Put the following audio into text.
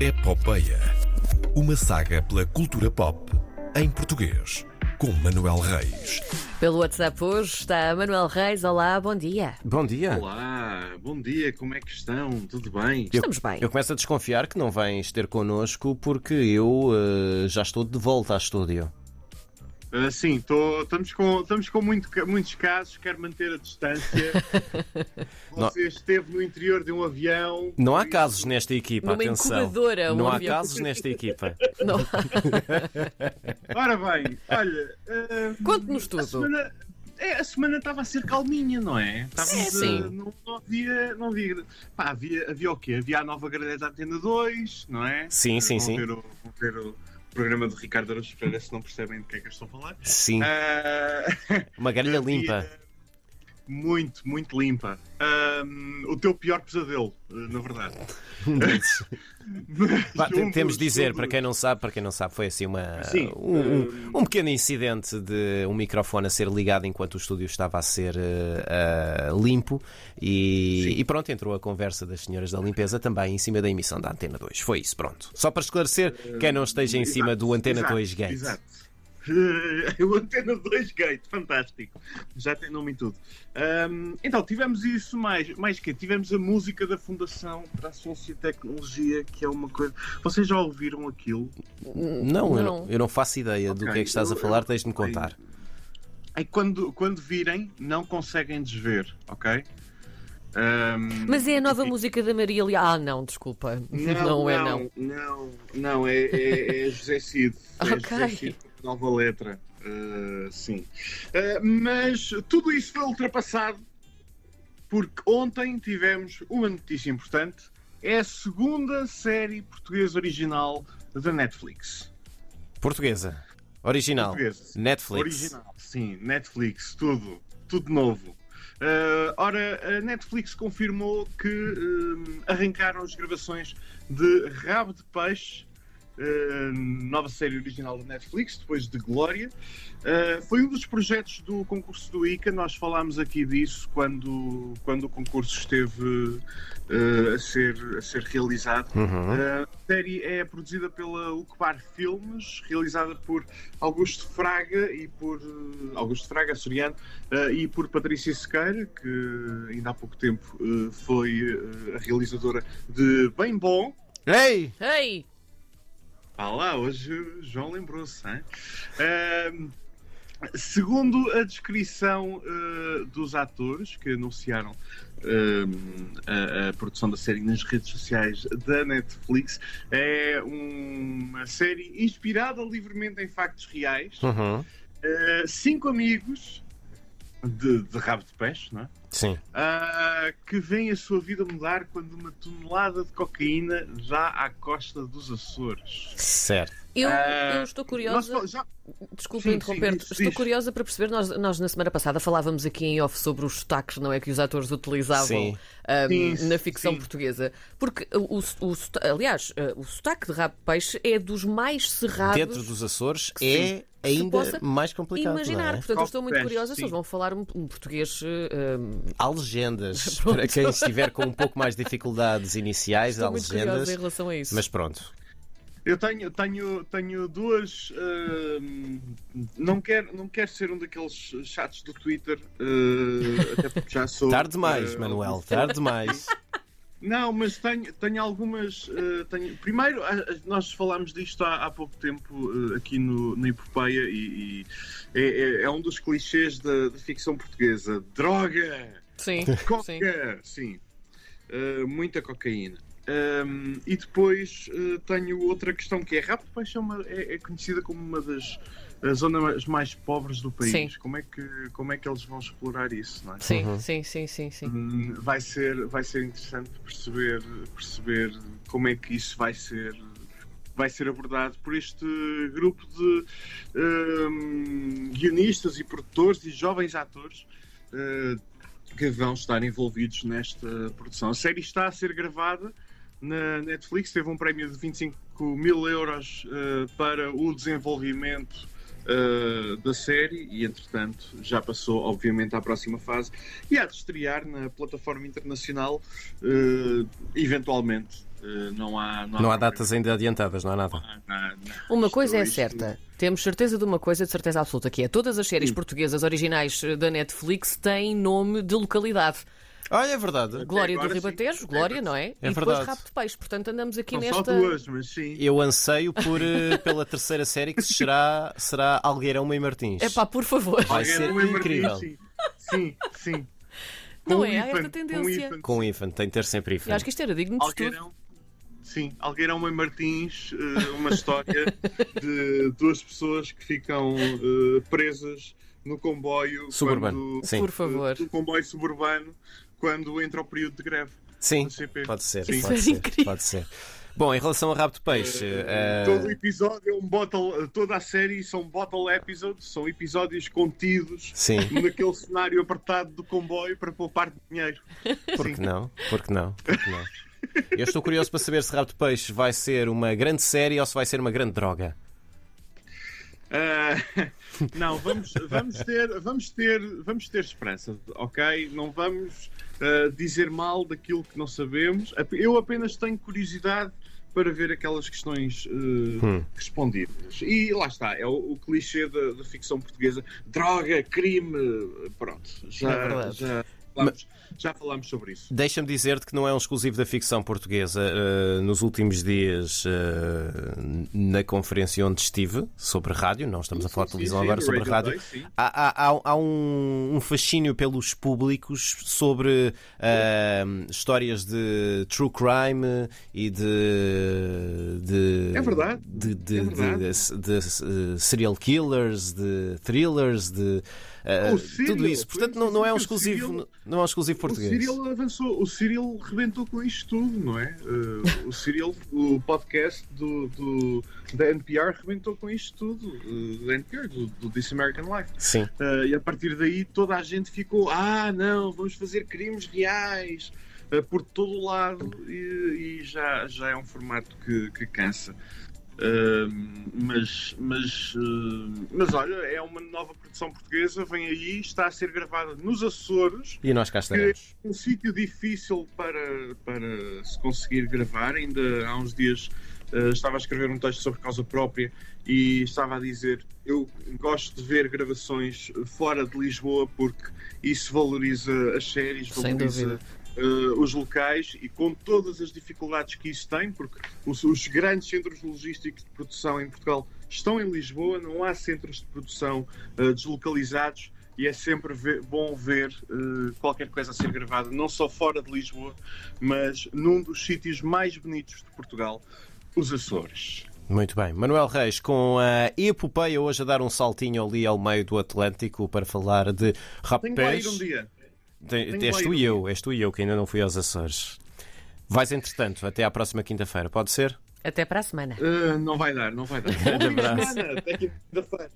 Epopeia. Uma saga pela cultura pop em português. Com Manuel Reis. Pelo WhatsApp hoje está Manuel Reis. Olá, bom dia. Bom dia. Olá, bom dia, como é que estão? Tudo bem? Eu- Estamos bem. Eu começo a desconfiar que não vens ter connosco porque eu eh, já estou de volta ao estúdio. Ah, sim, tô- estamos com, estamos com muito muitos casos, quero manter a distância. Não- Você esteve no interior de um avião. Não há casos nesta equipa, Numa atenção. incubadora, um não há avião. casos nesta equipa. Não. Ora bem, olha. ah, Conte-nos a tudo. semana- é, a semana estava a ser calminha, não é? Estávamos, sim. ah, não, não havia. Não havia, pá, havia, havia o quê? Havia a nova grelha da Antena 2, não é? Sim, sim, Vão sim. Ver o, vão ver o programa de Ricardo Araújo Pereira se não percebem do que é que eu estou a falar. Sim, Ah, uma grelha havia- limpa. Muito, muito limpa. Ahm, o teu pior pesadelo, eh, na verdade. Te- Juntos, temos de dizer, para quem não sabe, para quem não sabe, foi assim uma, Sim, um, um- um pequeno incidente de um microfone a ser ligado enquanto o estúdio estava a ser ah, limpo e, e pronto, entrou a conversa das senhoras da limpeza também em cima da emissão da Antena 2. Foi isso, pronto. Só para esclarecer quem não esteja em cima do Antena exato, 2 Gate. Exato. O Antena 2 Gate, fantástico. Já tem nome e tudo. Ahm, então, tivemos isso mais, mais que Tivemos a música da Fundação para a Ciência e Tecnologia, que é uma coisa. Vocês já ouviram aquilo? Não, Eu, Não. não, eu não faço ideia do Ok, que é que estás a falar, tens de me contar. Aí, quando, quando virem, não conseguem desver, ok? Ahm, Mas é a nova e- música da Maria Leal. Ah, não, desculpa. Não, é, não. Não, não, é, é, é José Cid. É Ok. José Cid nova letra. Uh, sim. Uh, mas tudo isso foi ultrapassado porque ontem tivemos uma notícia importante. É a segunda série portuguesa original da Netflix. Portuguesa. Original. Portuguesa. Netflix. Original, sim, Netflix, tudo, tudo novo. Uh, ora, a Netflix confirmou que um, arrancaram as gravações de Rabo de Peixe, uh, nova série original da Netflix, depois de Glória. Uh, foi um dos projetos do concurso do ICA, nós falámos aqui disso quando, quando o concurso esteve uh, a, ser, a ser realizado. Uhum. A série é produzida pela Ucbar Filmes, realizada por Augusto Fraga e por eh, Augusto Fraga, açoriano, eh, e por Patrícia Sequeira, que ainda há pouco tempo eh, foi eh, a realizadora de Bem Bom. Ei! Ei! Ah lá, hoje o João lembrou-se, hein? Ahm, segundo a descrição eh, dos atores que anunciaram ahm, a, a produção da série nas redes sociais da Netflix, é uma série inspirada livremente em factos reais. Uhum. Uh, cinco amigos de, de rabo de peixe, não é? Sim. Ah, que veem a sua vida mudar quando uma tonelada de cocaína dá à costa dos Açores. Certo. Eu, Ah, eu estou Nós curiosa. fal- já- Desculpa Sim, interromper-te. sim, diz, Estou diz. curiosa para perceber. Nós, nós, na semana passada, falávamos aqui em off sobre os sotaques não é, que os atores utilizavam Sim. ahm, Sim, na ficção sim. portuguesa. Porque, o, o, aliás, ah, o sotaque de rabo de peixe é dos mais cerrados. Dentro dos Açores é ainda mais complicado. Imaginar, Não é? portanto, eu estou muito curiosa peixe, se eles sim. vão falar um, um português ahm, Há legendas Pronto. para quem estiver com um pouco mais de dificuldades iniciais, Estou há legendas. em relação a isso. Mas pronto. Eu tenho, tenho, tenho duas. ahm, não, quero, não quero ser um daqueles chatos do Twitter, ah, até porque já sou. Tarde demais, ah, Manuel, tarde demais. Não, mas tenho, tenho algumas. eh, tenho- Primeiro, nós falámos disto há, há pouco tempo eh, aqui no, na Epopeia e, e é, é- é um dos clichês da, da ficção portuguesa. Droga! Sim, Coca! sim. Sim. Eh, muita cocaína. Ahm, e depois tenho outra questão que é é, uma- é- é conhecida como uma das as zonas mais pobres do país. Sim. Como é, que, como é que eles vão explorar isso? Não é? Sim, Uhum. sim, sim, sim, sim. Hum, vai ser vai ser interessante perceber perceber como é que isso vai ser vai ser abordado por este grupo de hum, guionistas e produtores e jovens atores eh, que vão estar envolvidos nesta produção. A série está a ser gravada na Netflix, teve um prémio de 25 mil euros eh, para o desenvolvimento uh, da série e, entretanto, já passou, obviamente, à próxima fase e há de estrear na plataforma internacional, uh, eventualmente, Uh, não há, não há, Não há datas ainda adiantadas, não há nada. Não, não. Uma Isto- coisa é isto- certa. Temos certeza de uma coisa de certeza absoluta, que é todas as séries portuguesas originais eh, da Netflix têm nome de localidade. Olha, é verdade. Glória do agora sim. Ribatejo, Glória, não é? É e depois verdade. Rabo de Peixe. Portanto, andamos aqui São nesta... só duas, mas sim. Eu anseio por, eh, pela terceira série que será, será Algueirão Mãe Martins. É pá, por favor. Vai Alguém ser é Martins, incrível. Sim, sim. sim. Não Com é? Há Ifan, esta tendência. Com Ifan. O Infant, tem de ter sempre Infant. Eu acho que isto era digno de estudo. Algueirão. Sim, Algueirão Mãe Martins, eh, uma história de duas pessoas que ficam eh, presas no comboio Suburbano, quando- sim. Por favor. no comboio suburbano quando entra o período de greve. Sim, pode ser. Isso pode é ser. Pode ser. Bom, em relação a Rabo de Peixe, eh, Todo o episódio é um bottle, toda a série são bottle episodes, são episódios contidos sim, naquele cenário apertado do comboio para poupar dinheiro. porque não? Porque não? Porque não? Eu estou curioso para saber se Rabo de Peixe vai ser uma grande série ou se vai ser uma grande droga. Ah, não, vamos, vamos, ter, vamos, ter, vamos ter esperança, ok? Não vamos dizer mal daquilo que não sabemos. Eu apenas tenho curiosidade para ver aquelas questões ah, respondidas. E lá está, é o, o clichê da, da ficção portuguesa: droga, crime. Pronto, É já, verdade. já, falamos, já falámos sobre isso. Deixa-me dizer-te que não é um exclusivo da ficção portuguesa. Uh, nos últimos dias, uh, na conferência onde estive, sobre rádio, não estamos a falar de Sim, televisão sim, agora, no sobre rádio, Day, sim. há, há- há- um, um fascínio pelos públicos sobre uh, histórias de true crime e de. de É verdade. De, de- É verdade. de- serial killers, de thrillers, de. uh, tudo isso. Portanto, não, não é um exclusivo, não é um exclusivo O português. Cyril avançou, o Cyril rebentou com isto tudo, não é? Uh, o Cyril, o podcast do, do- da NPR, rebentou com isto tudo, uh, da NPR, do, do This American Life. Sim. Uh, e a partir daí toda a gente ficou: ah, não, vamos fazer crimes reais por todo o lado, e, e já, já é um formato que, que cansa. Uh, mas, mas, uh, mas olha, é uma nova produção portuguesa, vem aí, está a ser gravada nos Açores E nós cá estaremos. é um sítio difícil para, para se conseguir gravar. Ainda há uns dias eh, estava a escrever um texto sobre causa própria e estava a dizer: Eu gosto de ver gravações fora de Lisboa porque isso valoriza as séries, Sem valoriza. dúvida. Eh, os locais e com todas as dificuldades que isso tem, porque os, os grandes centros logísticos de produção em Portugal estão em Lisboa, não há centros de produção eh, deslocalizados e é sempre ve- bom ver eh, qualquer coisa a ser gravada, não só fora de Lisboa, mas num dos sítios mais bonitos de Portugal, os Açores. Muito bem. Manuel Reis, com a epopeia hoje a dar um saltinho ali ao meio do Atlântico para falar de Tenho que lá rapés. ir um dia. Tem- Tenho És tu e eu, és tu e eu que ainda não fui aos Açores. Vais, entretanto, até à próxima quinta-feira, pode ser? Até para a semana. Eh, não vai dar, não vai dar. Semana, Até quinta-feira.